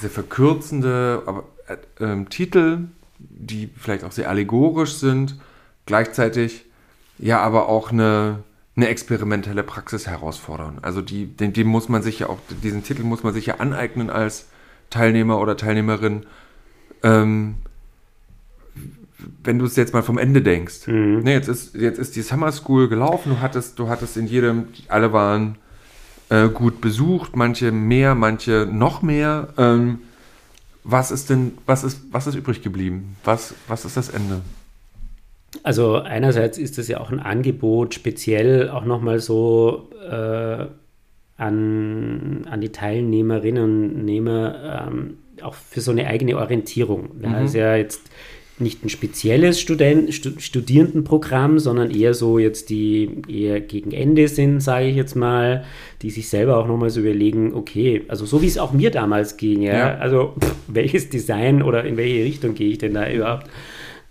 sehr verkürzende aber, äh, äh, Titel, die vielleicht auch sehr allegorisch sind, gleichzeitig ja aber auch eine, eine experimentelle Praxis herausfordern. Also die, den, den muss man sich ja auch, diesen Titel muss man sich ja aneignen als Teilnehmer oder Teilnehmerin. Ähm, wenn du es jetzt mal vom Ende denkst. Mhm. Ne, jetzt, ist, jetzt ist die Summer School gelaufen, du hattest, du hattest in jedem, alle waren äh, gut besucht, manche mehr, manche noch mehr. Ähm, was ist denn, was ist, was ist übrig geblieben? Was, was ist das Ende? Also einerseits ist das ja auch ein Angebot, speziell auch nochmal so äh, an, an die Teilnehmerinnen und Nehmer, ähm, auch für so eine eigene Orientierung. Da mhm. ist ja jetzt nicht ein spezielles Student, Studierendenprogramm, sondern eher so jetzt die eher gegen Ende sind, sage ich jetzt mal, die sich selber auch nochmal so überlegen, okay, also so wie es auch mir damals ging, ja, ja. also pff, welches Design oder in welche Richtung gehe ich denn da überhaupt?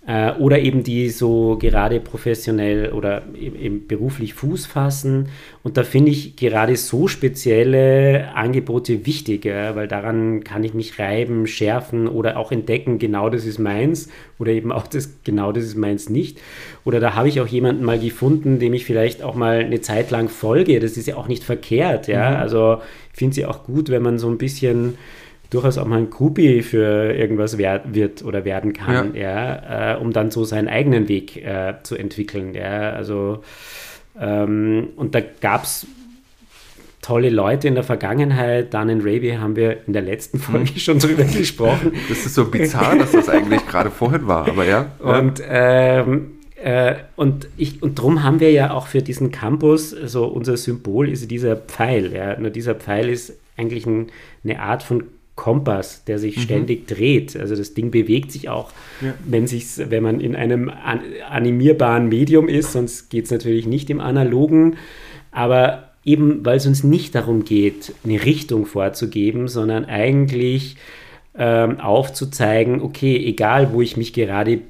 Äh, oder eben die so gerade professionell oder eben beruflich Fuß fassen. Und da finde ich gerade so spezielle Angebote wichtig, ja, weil daran kann ich mich reiben, schärfen oder auch entdecken, genau das ist meins oder eben auch das, genau das ist meins nicht. Oder da habe ich auch jemanden mal gefunden, dem ich vielleicht auch mal eine Zeit lang folge. Das ist ja auch nicht verkehrt, ja. Mhm. Also ich finde es ja auch gut, wenn man so ein bisschen durchaus auch mal ein Groupie für irgendwas wird oder werden kann, ja, ja äh, um dann so seinen eigenen Weg äh, zu entwickeln. Ja, also ähm, und da gab es tolle Leute in der Vergangenheit. Dan and Raby haben wir in der letzten Folge hm. schon drüber [laughs] gesprochen. Das ist so bizarr, dass das eigentlich gerade vorhin war, aber ja. Und ähm, äh, und, ich, und darum haben wir ja auch für diesen Campus, also unser Symbol ist dieser Pfeil. Ja. Nur dieser Pfeil ist eigentlich ein, eine Art von Kompass, der sich mhm. ständig dreht. Also das Ding bewegt sich auch, ja. wenn, sich's, wenn man in einem an, animierbaren Medium ist, sonst geht es natürlich nicht im analogen. Aber eben, weil es uns nicht darum geht, eine Richtung vorzugeben, sondern eigentlich ähm, aufzuzeigen, okay, egal wo ich mich gerade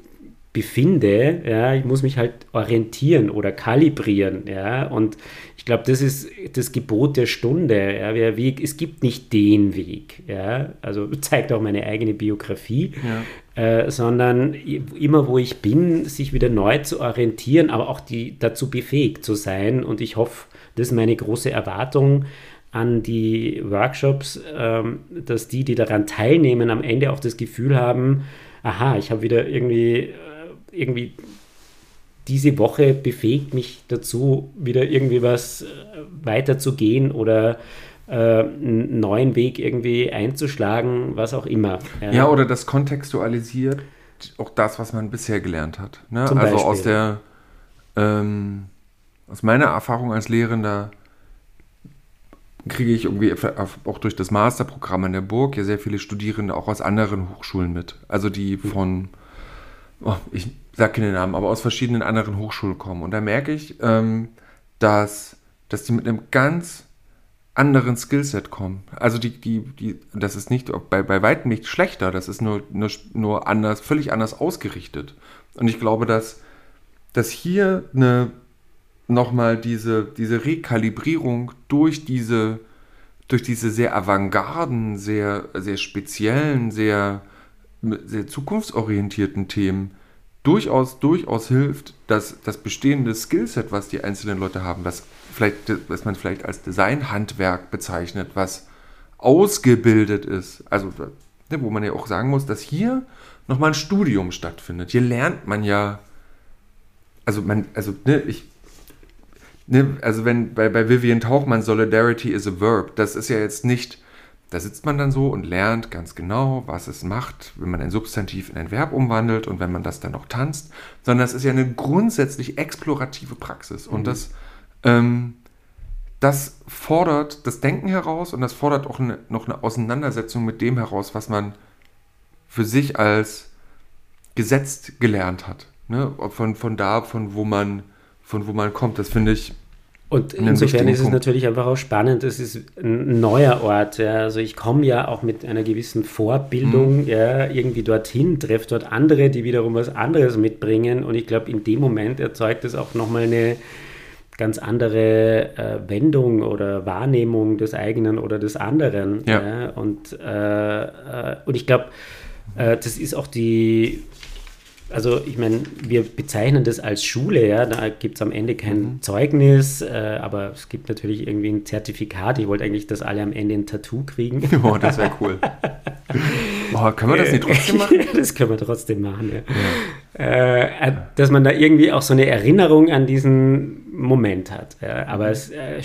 befinde, ja, ich muss mich halt orientieren oder kalibrieren, ja, und glaube, das ist das Gebot der Stunde, ja, der Weg, es gibt nicht den Weg, ja, also zeigt auch meine eigene Biografie, ja. äh, sondern immer wo ich bin, sich wieder neu zu orientieren, aber auch die, dazu befähigt zu sein und ich hoffe, das ist meine große Erwartung, an die Workshops, ähm, dass die, die daran teilnehmen, am Ende auch das Gefühl haben, aha, ich habe wieder irgendwie, äh, irgendwie diese Woche befähigt mich dazu, wieder irgendwie was äh, weiterzugehen oder äh, einen neuen Weg irgendwie einzuschlagen, was auch immer. Ja, ja oder das kontextualisiert auch das, was man bisher gelernt hat. Ne? also Beispiel. aus der ähm, aus meiner Erfahrung als Lehrender kriege ich irgendwie auch durch das Masterprogramm an der Burg ja sehr viele Studierende auch aus anderen Hochschulen mit. Also die von, oh, ich sage keine Namen, aber aus verschiedenen anderen Hochschulen kommen. Und da merke ich, ähm, dass, dass die mit einem ganz anderen Skillset kommen. Also die, die, die, das ist nicht bei, bei weitem nicht schlechter, das ist nur, nur, nur anders, völlig anders ausgerichtet. Und ich glaube, dass, dass hier eine nochmal diese, diese Rekalibrierung durch diese, durch diese sehr avantgarden, sehr, sehr speziellen, sehr, sehr zukunftsorientierten Themen durchaus, durchaus hilft, dass das bestehende Skillset, was die einzelnen Leute haben, was, vielleicht, was man vielleicht als Designhandwerk bezeichnet, was ausgebildet ist, also ne, wo man ja auch sagen muss, dass hier nochmal ein Studium stattfindet. Hier lernt man ja, also man, also ne, ich ne, also wenn bei, bei Vivian Tauchmann Solidarity is a Verb, das ist ja jetzt nicht, da sitzt man dann so und lernt ganz genau, was es macht, wenn man ein Substantiv in ein Verb umwandelt und wenn man das dann noch tanzt, sondern das ist ja eine grundsätzlich explorative Praxis und mhm. das, ähm, das fordert das Denken heraus und das fordert auch eine, noch eine Auseinandersetzung mit dem heraus, was man für sich als gesetzt gelernt hat. Ne? Von, von da, von wo man von wo man kommt. Das finde ich. Und insofern ist es natürlich einfach auch spannend. Es ist ein neuer Ort. Ja. Also ich komme ja auch mit einer gewissen Vorbildung mhm. ja, irgendwie dorthin, treffe dort andere, die wiederum was anderes mitbringen. Und ich glaube, in dem Moment erzeugt es auch nochmal eine ganz andere äh, Wendung oder Wahrnehmung des eigenen oder des anderen. Ja. ja. Und, äh, äh, und ich glaube, äh, das ist auch die also ich meine, wir bezeichnen das als Schule, ja, da gibt es am Ende kein mhm. Zeugnis, äh, aber es gibt natürlich irgendwie ein Zertifikat. Ich wollte eigentlich, dass alle am Ende ein Tattoo kriegen. [laughs] Oh, das wäre cool. Boah, können wir das nicht trotzdem [laughs] machen? das können wir trotzdem machen, ja. ja. Äh, dass man da irgendwie auch so eine Erinnerung an diesen Moment hat. Ja. Aber mhm. es, äh,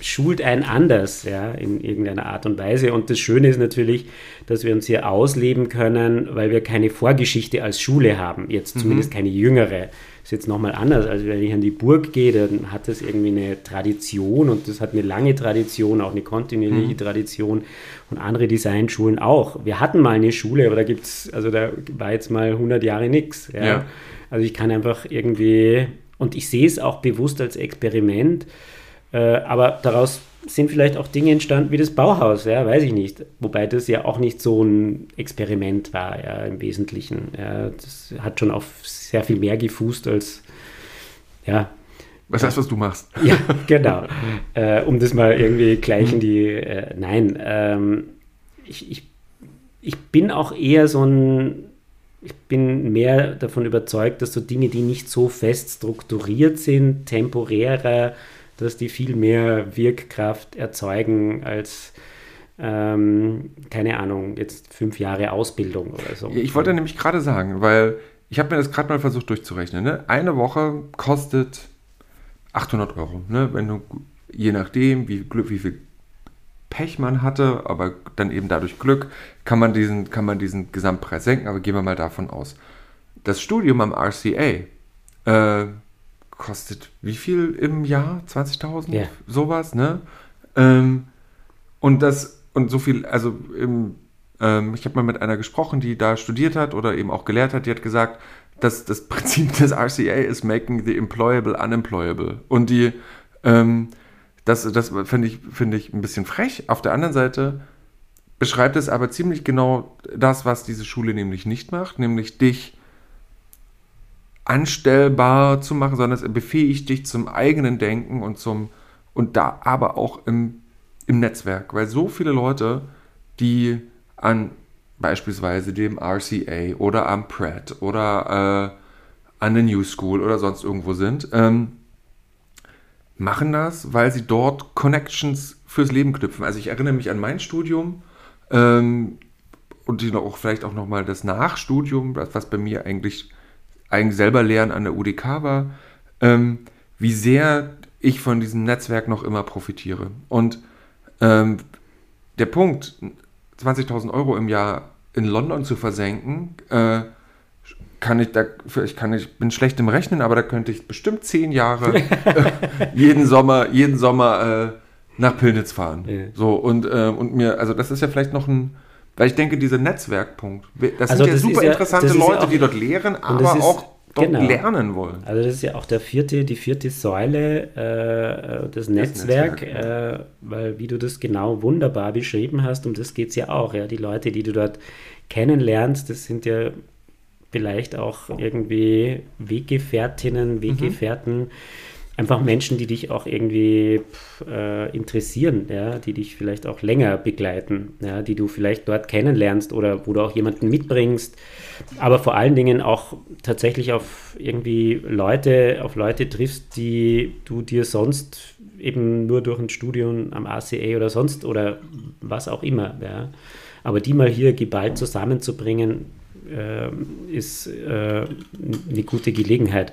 schult einen anders, ja, in irgendeiner Art und Weise. Und das Schöne ist natürlich, dass wir uns hier ausleben können, weil wir keine Vorgeschichte als Schule haben. Jetzt mhm. zumindest keine jüngere ist jetzt nochmal anders, als wenn ich an die Burg gehe, dann hat das irgendwie eine Tradition und das hat eine lange Tradition, auch eine kontinuierliche mhm. Tradition und andere Designschulen auch. Wir hatten mal eine Schule, aber da gibt es, also da war jetzt mal 100 Jahre nichts. Ja. ja. Also ich kann einfach irgendwie, und ich sehe es auch bewusst als Experiment, äh, aber daraus sind vielleicht auch Dinge entstanden wie das Bauhaus, ja, weiß ich nicht. Wobei das ja auch nicht so ein Experiment war, ja, im Wesentlichen. Ja, das hat schon auf sehr viel mehr gefußt als, ja. Was heißt, was du machst? [laughs] Ja, genau. äh, um das mal irgendwie gleich in die, äh, nein, ähm, ich, ich, ich bin auch eher so ein, ich bin mehr davon überzeugt, dass so Dinge, die nicht so fest strukturiert sind, temporärer, dass die viel mehr Wirkkraft erzeugen als, ähm, keine Ahnung, jetzt fünf Jahre Ausbildung oder so. Ich wollte nämlich gerade sagen, weil ich habe mir das gerade mal versucht durchzurechnen. Ne? Eine Woche kostet 800 Euro. Ne? Wenn du, je nachdem, wie, wie viel Pech man hatte, aber dann eben dadurch Glück, kann man diesen, kann man diesen Gesamtpreis senken, aber gehen wir mal davon aus. Das Studium am RCA äh, kostet wie viel im Jahr? 20.000? Yeah. Sowas, ne? Ähm, und das, und so viel, also im, ähm, ich habe mal mit einer gesprochen, die da studiert hat oder eben auch gelehrt hat, die hat gesagt, dass das [laughs] Prinzip des RCA ist making the employable unemployable. Und die, ähm, das, das finde ich, find ich ein bisschen frech. Auf der anderen Seite beschreibt es aber ziemlich genau das, was diese Schule nämlich nicht macht, nämlich dich anstellbar zu machen, sondern es befähigt dich zum eigenen Denken und zum und da aber auch im, im Netzwerk, weil so viele Leute, die an beispielsweise dem RCA oder am Pratt oder äh, an der New School oder sonst irgendwo sind, ähm, machen das, weil sie dort Connections fürs Leben knüpfen. Also ich erinnere mich an mein Studium ähm, und auch vielleicht auch nochmal das Nachstudium, was bei mir eigentlich, eigentlich selber Lernen an der UDK war, ähm, wie sehr ich von diesem Netzwerk noch immer profitiere. Und ähm, der Punkt, 20.000 Euro im Jahr in London zu versenken, äh, kann ich, da, ich kann, ich bin schlecht im Rechnen, aber da könnte ich bestimmt zehn Jahre [laughs] äh, jeden Sommer, jeden Sommer äh, nach Pilnitz fahren. Ja. So und, äh, und mir, also das ist ja vielleicht noch ein, weil ich denke, dieser Netzwerkpunkt, das also sind ja super ja, interessante Leute, ja auch, die dort lehren, aber auch dort genau. lernen wollen. Also das ist ja auch der vierte, die vierte Säule, äh, das, das Netzwerk, Netzwerk ja. äh, weil wie du das genau wunderbar beschrieben hast, um das geht es ja auch. Ja, die Leute, die du dort kennenlernst, das sind ja vielleicht auch irgendwie Weggefährtinnen, mhm. Weggefährten. Mhm einfach Menschen, die dich auch irgendwie äh, interessieren, ja, die dich vielleicht auch länger begleiten, ja, die du vielleicht dort kennenlernst oder wo du auch jemanden mitbringst, aber vor allen Dingen auch tatsächlich auf irgendwie Leute, auf Leute triffst, die du dir sonst eben nur durch ein Studium am ACA oder sonst oder was auch immer, ja. aber die mal hier geballt zusammenzubringen, ist äh, eine gute Gelegenheit.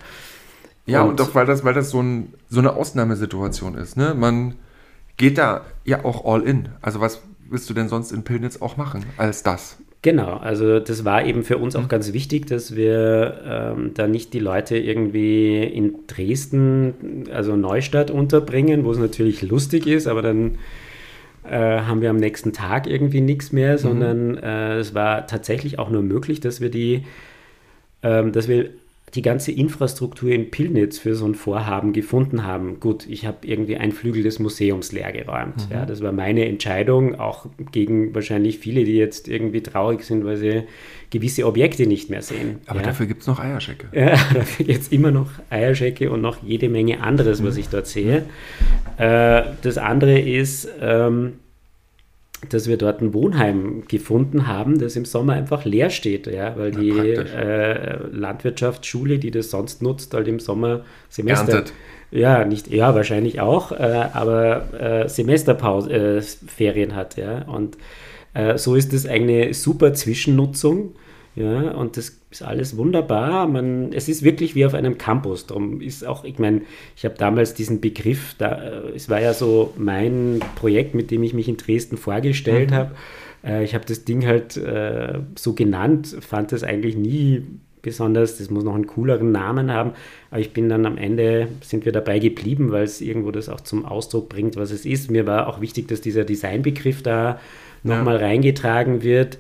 Ja, und, und auch weil das, weil das so, ein, so eine Ausnahmesituation ist. Ne? Man geht da ja auch all in. Also was willst du denn sonst in Pillnitz auch machen als das? Genau, also das war eben für uns auch mhm. ganz wichtig, dass wir ähm, da nicht die Leute irgendwie in Dresden, also Neustadt unterbringen, wo es natürlich lustig ist, aber dann äh, haben wir am nächsten Tag irgendwie nichts mehr, mhm. sondern äh, es war tatsächlich auch nur möglich, dass wir die, ähm, dass wir die ganze Infrastruktur in Pillnitz für so ein Vorhaben gefunden haben. Gut, ich habe irgendwie ein Flügel des Museums leergeräumt. Mhm. Ja, das war meine Entscheidung, auch gegen wahrscheinlich viele, die jetzt irgendwie traurig sind, weil sie gewisse Objekte nicht mehr sehen. Aber ja. dafür gibt es noch Eierschecke. Ja, [laughs] dafür gibt es immer noch Eierschecke und noch jede Menge anderes, was mhm. ich dort sehe. Äh, das andere ist, ähm, dass wir dort ein Wohnheim gefunden haben, das im Sommer einfach leer steht, ja, weil die äh, Landwirtschaftsschule, die das sonst nutzt, halt im Sommer Semester. Erntet. Ja, nicht, ja, wahrscheinlich auch, äh, aber äh, Semesterpause, äh, Ferien hat, ja. Und äh, so ist das eine super Zwischennutzung ja, und das ist alles wunderbar. Man, es ist wirklich wie auf einem Campus. Darum ist auch, ich meine, ich habe damals diesen Begriff, da, äh, es war ja so mein Projekt, mit dem ich mich in Dresden vorgestellt mhm. habe. Äh, ich habe das Ding halt äh, so genannt, fand das eigentlich nie besonders, das muss noch einen cooleren Namen haben, aber ich bin dann am Ende, sind wir dabei geblieben, weil es irgendwo das auch zum Ausdruck bringt, was es ist. Mir war auch wichtig, dass dieser Designbegriff da nochmal ja. reingetragen wird.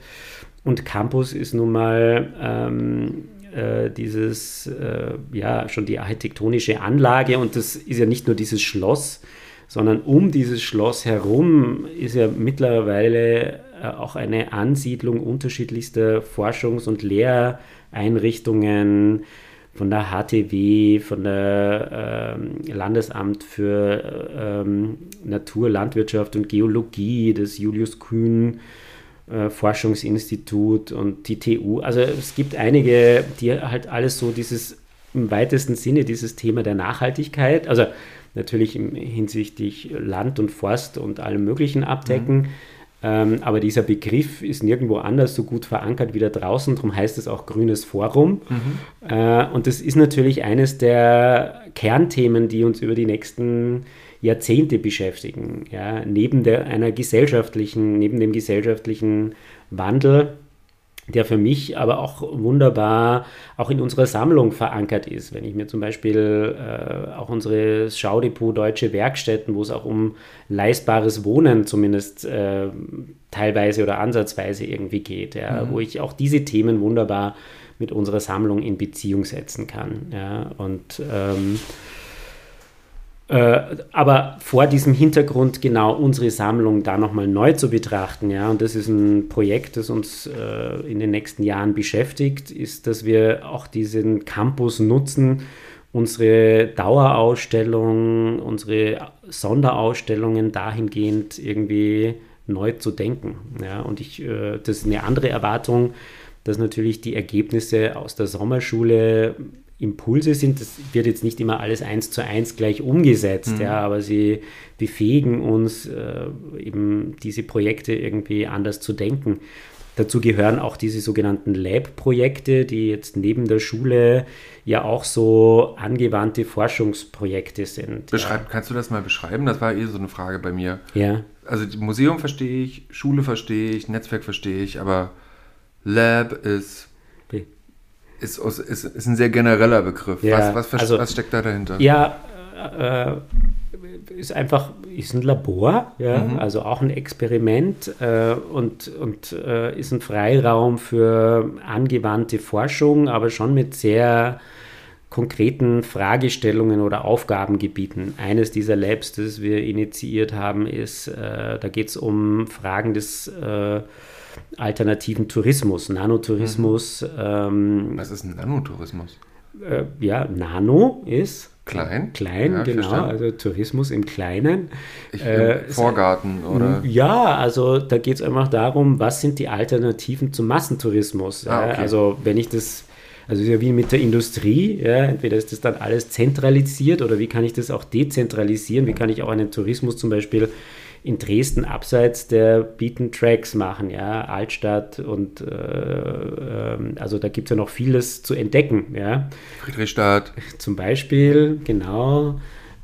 Und Campus ist nun mal ähm, äh, dieses, äh, ja, schon die architektonische Anlage. Und das ist ja nicht nur dieses Schloss, sondern um dieses Schloss herum ist ja mittlerweile äh, auch eine Ansiedlung unterschiedlichster Forschungs- und Lehreinrichtungen von der HTW, von der ähm, Landesamt für ähm, Natur, Landwirtschaft und Geologie, des Julius Kühn äh, Forschungsinstitut und die TU. Also es gibt einige, die halt alles so dieses im weitesten Sinne dieses Thema der Nachhaltigkeit, also natürlich hinsichtlich Land und Forst und allem Möglichen abdecken. Mhm. Ähm, aber dieser Begriff ist nirgendwo anders so gut verankert wie da draußen, darum heißt es auch Grünes Forum. Mhm. Äh, und das ist natürlich eines der Kernthemen, die uns über die nächsten Jahrzehnte beschäftigen. Ja, neben der, einer gesellschaftlichen, neben dem gesellschaftlichen Wandel, der für mich aber auch wunderbar auch in unserer Sammlung verankert ist. Wenn ich mir zum Beispiel äh, auch unsere Schaudepot Deutsche Werkstätten, wo es auch um leistbares Wohnen zumindest äh, teilweise oder ansatzweise irgendwie geht, ja, mhm. wo ich auch diese Themen wunderbar mit unserer Sammlung in Beziehung setzen kann. Ja, und ähm, äh, aber vor diesem Hintergrund genau unsere Sammlung da nochmal neu zu betrachten, ja, und das ist ein Projekt, das uns äh, in den nächsten Jahren beschäftigt, ist, dass wir auch diesen Campus nutzen, unsere Dauerausstellung, unsere Sonderausstellungen dahingehend irgendwie neu zu denken. Ja, und ich, äh, das ist eine andere Erwartung, dass natürlich die Ergebnisse aus der Sommerschule Impulse sind. Das wird jetzt nicht immer alles eins zu eins gleich umgesetzt, mhm. ja, aber sie befähigen uns, äh, eben diese Projekte irgendwie anders zu denken. Dazu gehören auch diese sogenannten Lab-Projekte, die jetzt neben der Schule ja auch so angewandte Forschungsprojekte sind. Beschreib, ja. Kannst du das mal beschreiben? Das war eh so eine Frage bei mir. Ja. Also Museum verstehe ich, Schule verstehe ich, Netzwerk verstehe ich, aber Lab ist ist, ist, ist ein sehr genereller Begriff. Ja, was, was, also, was, steckt da dahinter? Ja, äh, ist einfach ist ein Labor, ja, mhm. also auch ein Experiment äh, und, und äh, ist ein Freiraum für angewandte Forschung, aber schon mit sehr konkreten Fragestellungen oder Aufgabengebieten. Eines dieser Labs, das wir initiiert haben, ist, äh, da geht es um Fragen des äh, alternativen Tourismus, Nanotourismus. Mhm. Ähm, Was ist ein Nanotourismus? Äh, ja, Nano ist Klein? Klein, ja, genau. Verstanden. Also Tourismus im Kleinen. Ich, äh, Vorgarten, oder? Ja, also da geht es einfach darum, was sind die Alternativen zum Massentourismus. Ah, okay. Also wenn ich das, also ja wie mit der Industrie, ja, entweder ist das dann alles zentralisiert oder wie kann ich das auch dezentralisieren? Wie kann ich auch einen Tourismus zum Beispiel in Dresden abseits der Beaten Tracks machen, ja, Altstadt und äh, äh, also da gibt es ja noch vieles zu entdecken, ja. Friedrichstadt. [laughs] Zum Beispiel, genau.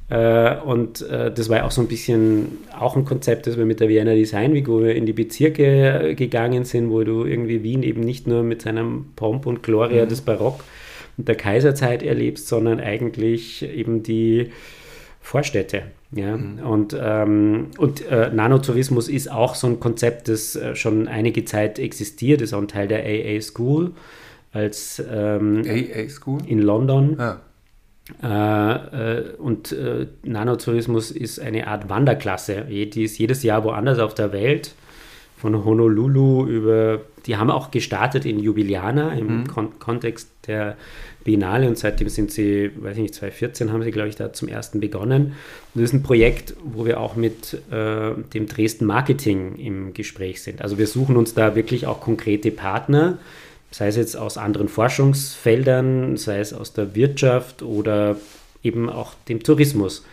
Äh, und äh, das war ja auch so ein bisschen auch ein Konzept, das wir mit der Vienna Design Week, wo wir in die Bezirke gegangen sind, wo du irgendwie Wien eben nicht nur mit seinem Pomp und Gloria mhm. des Barock und der Kaiserzeit erlebst, sondern eigentlich eben die Vorstädte. Ja? Mhm. Und, ähm, und äh, Nanotourismus ist auch so ein Konzept, das äh, schon einige Zeit existiert, ist auch ein Teil der AA School als ähm, AA School in London. Ah. Äh, äh, und äh, Nanotourismus ist eine Art Wanderklasse. Die ist jedes Jahr woanders auf der Welt, von Honolulu über, die haben auch gestartet in Jubiliana im mhm. Kon Kontext der Biennale und seitdem sind sie, weiß ich nicht, 2014 haben sie, glaube ich, da zum ersten begonnen. Und das ist ein Projekt, wo wir auch mit äh, dem Dresden Marketing im Gespräch sind. Also wir suchen uns da wirklich auch konkrete Partner, sei es jetzt aus anderen Forschungsfeldern, sei es aus der Wirtschaft oder eben auch dem Tourismus.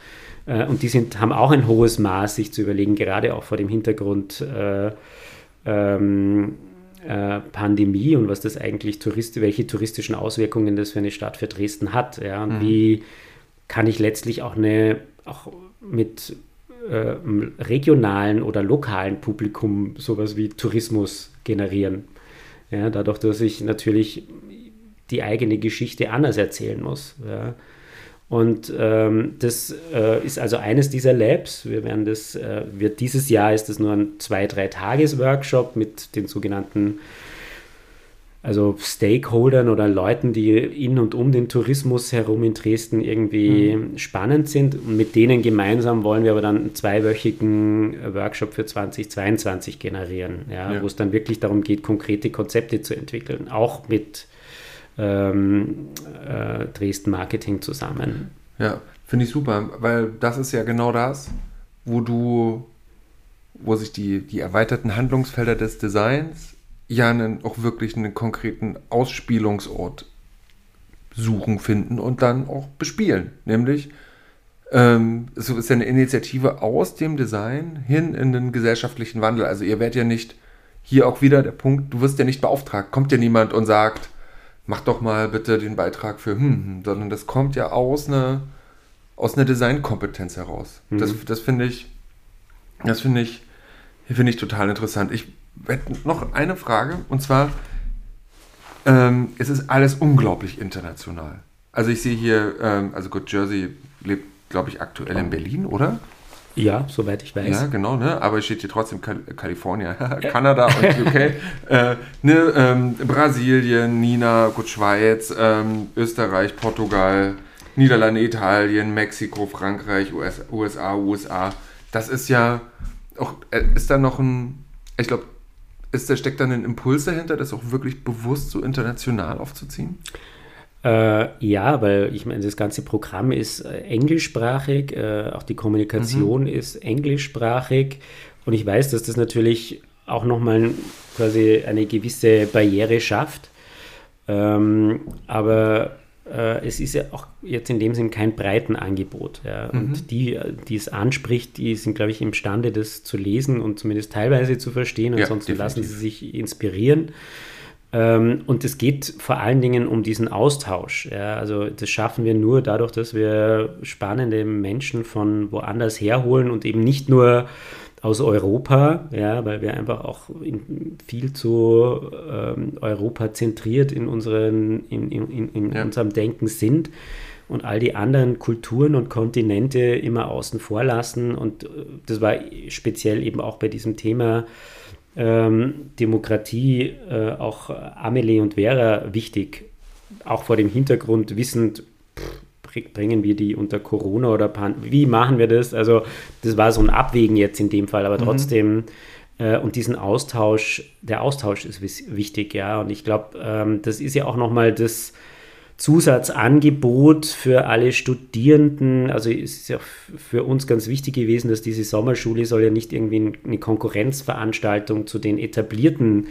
Äh, und die sind, haben auch ein hohes Maß, sich zu überlegen, gerade auch vor dem Hintergrund äh, ähm, äh, Pandemie und was das eigentlich Tourist, welche touristischen Auswirkungen das für eine Stadt für Dresden hat. Ja, mhm. wie kann ich letztlich auch eine auch mit äh, regionalen oder lokalen Publikum sowas wie Tourismus generieren. Ja, dadurch, dass ich natürlich die eigene Geschichte anders erzählen muss. Ja. Und ähm, das äh, ist also eines dieser Labs. Wir werden das, äh, wird dieses Jahr ist das nur ein zwei, drei Tages-Workshop mit den sogenannten also Stakeholdern oder Leuten, die in und um den Tourismus herum in Dresden irgendwie mhm. spannend sind. Und mit denen gemeinsam wollen wir aber dann einen zweiwöchigen Workshop für 2022 generieren, ja, ja. wo es dann wirklich darum geht, konkrete Konzepte zu entwickeln, auch mit ähm, äh, Dresden Marketing zusammen. Ja, finde ich super, weil das ist ja genau das, wo du, wo sich die, die erweiterten Handlungsfelder des Designs ja einen, auch wirklich einen konkreten Ausspielungsort suchen, finden und dann auch bespielen. Nämlich, ähm, es ist ja eine Initiative aus dem Design hin in den gesellschaftlichen Wandel. Also ihr werdet ja nicht, hier auch wieder der Punkt, du wirst ja nicht beauftragt, kommt ja niemand und sagt, mach doch mal bitte den Beitrag für hm, hm sondern das kommt ja aus einer aus einer Designkompetenz heraus. Mhm. Das, das finde ich, das finde ich, finde ich total interessant. Ich hätte noch eine Frage und zwar, ähm, es ist alles unglaublich international. Also ich sehe hier, ähm, also gut, Jersey lebt, glaube ich, aktuell in Berlin, oder? Ja, soweit ich weiß. Ja, genau, ne? aber es steht hier trotzdem Kal Kalifornien, [laughs] Kanada und UK. [laughs] äh, ne, ähm, Brasilien, Nina, gut, Schweiz, ähm, Österreich, Portugal, Niederlande, Italien, Mexiko, Frankreich, US, USA, USA. Das ist ja auch, äh, ist da noch ein, ich glaube, ist da steckt dann ein Impuls dahinter, das auch wirklich bewusst so international aufzuziehen? Äh, ja, weil ich meine, das ganze Programm ist äh, englischsprachig, äh, auch die Kommunikation mhm. ist englischsprachig und ich weiß, dass das natürlich auch nochmal quasi eine gewisse Barriere schafft. Ähm, aber äh, es ist ja auch jetzt in dem Sinn kein breiten Angebot. Ja. Und mhm. die, die es anspricht, die sind, glaube ich, imstande, das zu lesen und zumindest teilweise zu verstehen. Ansonsten ja, lassen sie sich inspirieren. Ähm, und es geht vor allen Dingen um diesen Austausch. Ja. Also das schaffen wir nur dadurch, dass wir spannende Menschen von woanders herholen und eben nicht nur aus Europa, ja, weil wir einfach auch in, viel zu ähm, Europa zentriert in, unseren, in, in, in ja. unserem Denken sind und all die anderen Kulturen und Kontinente immer außen vor lassen. Und äh, das war speziell eben auch bei diesem Thema ähm, Demokratie äh, auch Amelie und Vera wichtig, auch vor dem Hintergrund wissend, bringen wir die unter Corona oder Pan wie machen wir das? Also das war so ein Abwägen jetzt in dem Fall, aber mhm. trotzdem äh, und diesen Austausch, der Austausch ist wichtig, ja. Und ich glaube, ähm, das ist ja auch nochmal das Zusatzangebot für alle Studierenden. Also es ist ja für uns ganz wichtig gewesen, dass diese Sommerschule soll ja nicht irgendwie eine Konkurrenzveranstaltung zu den etablierten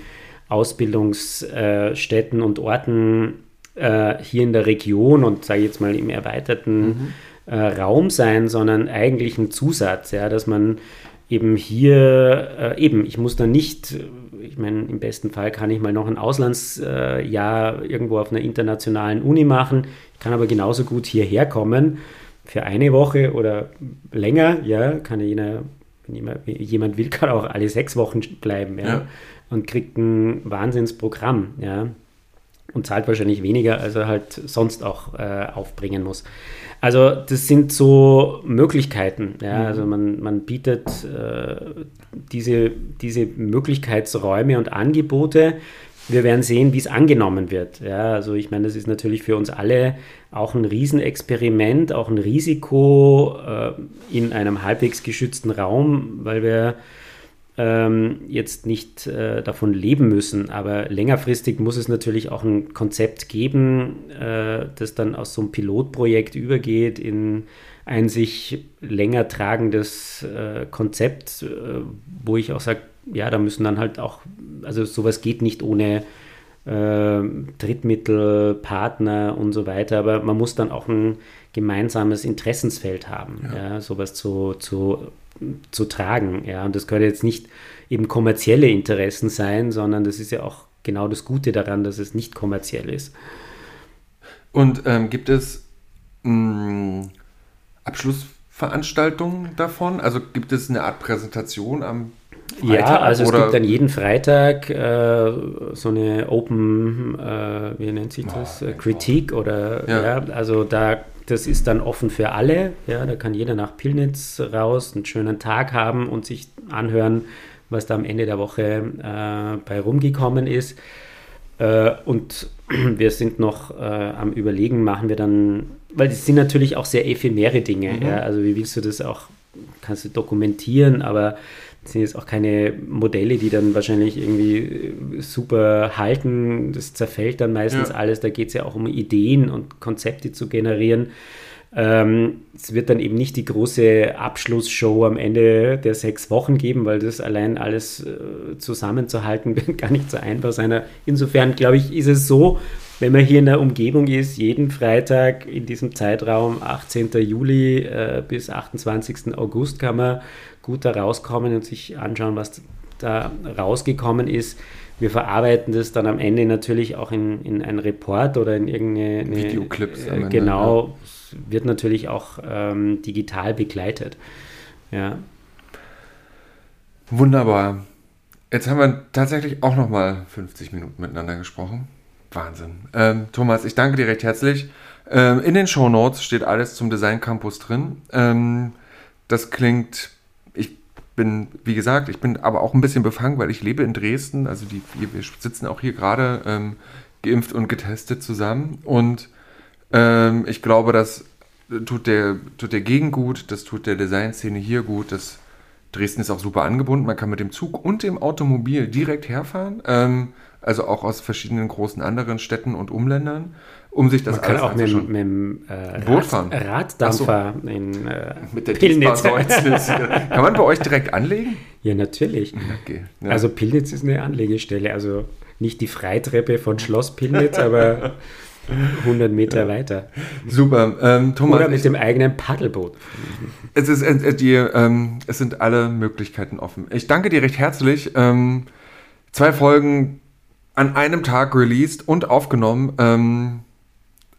Ausbildungsstätten und Orten äh, hier in der Region und sage ich jetzt mal im erweiterten mhm. äh, Raum sein, sondern eigentlich ein Zusatz, ja, dass man eben hier, äh, eben, ich muss dann nicht, ich meine, im besten Fall kann ich mal noch ein Auslandsjahr irgendwo auf einer internationalen Uni machen, ich kann aber genauso gut hierher kommen für eine Woche oder länger, ja, kann jener, wenn jemand, jemand will, [laughs] kann auch alle sechs Wochen bleiben, ja, ja. und kriegt ein Wahnsinnsprogramm, ja und zahlt wahrscheinlich weniger, als er halt sonst auch äh, aufbringen muss. Also das sind so Möglichkeiten. Ja? Mhm. Also man, man bietet äh, diese, diese Möglichkeitsräume und Angebote. Wir werden sehen, wie es angenommen wird. Ja? Also ich meine, das ist natürlich für uns alle auch ein Riesenexperiment, auch ein Risiko äh, in einem halbwegs geschützten Raum, weil wir ähm, jetzt nicht äh, davon leben müssen. Aber längerfristig muss es natürlich auch ein Konzept geben, äh, das dann aus so einem Pilotprojekt übergeht in ein sich länger tragendes äh, Konzept, äh, wo ich auch sage, ja, da müssen dann halt auch, also sowas geht nicht ohne äh, Drittmittel, Partner und so weiter, aber man muss dann auch ein gemeinsames Interessensfeld haben, ja. ja sowas zu, zu zu tragen. Ja? Und das können jetzt nicht eben kommerzielle Interessen sein, sondern das ist ja auch genau das Gute daran, dass es nicht kommerziell ist. Und ähm, gibt es mh, Abschlussveranstaltungen davon? Also gibt es eine Art Präsentation am Freitag, ja, also oder? es gibt dann jeden Freitag äh, so eine Open, äh, wie nennt sich das, oh, Kritik oder ja. ja. also da das ist dann offen für alle. Ja, da kann jeder nach Pillnitz raus, einen schönen Tag haben und sich anhören, was da am Ende der Woche äh, bei rumgekommen ist. Äh, und [clears throat] wir sind noch äh, am Überlegen, machen wir dann, weil das sind natürlich auch sehr ephemere Dinge. Mhm. Ja, also wie willst du das auch, kannst du dokumentieren, aber sind jetzt auch keine Modelle, die dann wahrscheinlich irgendwie äh, super halten. Das zerfällt dann meistens ja. alles. Da geht es ja auch um Ideen und Konzepte zu generieren. Ähm, es wird dann eben nicht die große Abschlussshow am Ende der sechs Wochen geben, weil das allein alles äh, zusammenzuhalten [laughs] wird gar nicht so einfach sein. Insofern glaube ich, ist es so, wenn man hier in der Umgebung ist, jeden Freitag in diesem Zeitraum 18. Juli äh, bis 28. August kann man gut da rauskommen und sich anschauen, was da rausgekommen ist. Wir verarbeiten das dann am Ende natürlich auch in, in einen Report oder in irgendeine Videoclips. Äh, genau, ja. wird natürlich auch ähm, digital begleitet. Ja. Wunderbar. Jetzt haben wir tatsächlich auch noch mal 50 Minuten miteinander gesprochen. Wahnsinn. Ähm, Thomas, ich danke dir recht herzlich. Ähm, in den Show Notes steht alles zum Design Campus drin. Ähm, das klingt bin, wie gesagt, ich bin aber auch ein bisschen befangen, weil ich lebe in Dresden. Also die, wir sitzen auch hier gerade ähm, geimpft und getestet zusammen. Und ähm, ich glaube, das tut der, tut der Gegend gut, das tut der Designszene hier gut. Das, Dresden ist auch super angebunden. Man kann mit dem Zug und dem Automobil direkt herfahren. Ähm, also auch aus verschiedenen großen anderen Städten und Umländern um sich das Man kann auch mit, mit dem äh, Boot fahren. Raddampfer so. in äh, mit der Pillnitz. [laughs] kann man bei euch direkt anlegen? Ja, natürlich. Okay, ja. Also Pillnitz ist eine Anlegestelle, also nicht die Freitreppe von Schloss Pillnitz, aber [laughs] 100 Meter weiter. Super. Ähm, Thomas, Oder mit dem eigenen Paddelboot. Es, ist, äh, die, ähm, es sind alle Möglichkeiten offen. Ich danke dir recht herzlich. Ähm, zwei Folgen an einem Tag released und aufgenommen.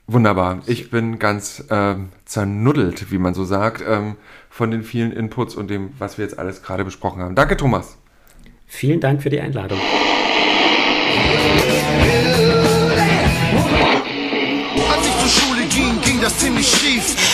Wunderbar. Ich bin ganz ähm, zernuddelt, wie man so sagt, ähm, von den vielen Inputs und dem, was wir jetzt alles gerade besprochen haben. Danke, Thomas. Vielen Dank für die Einladung. Als ich zur Schule ging, ging das ziemlich schief.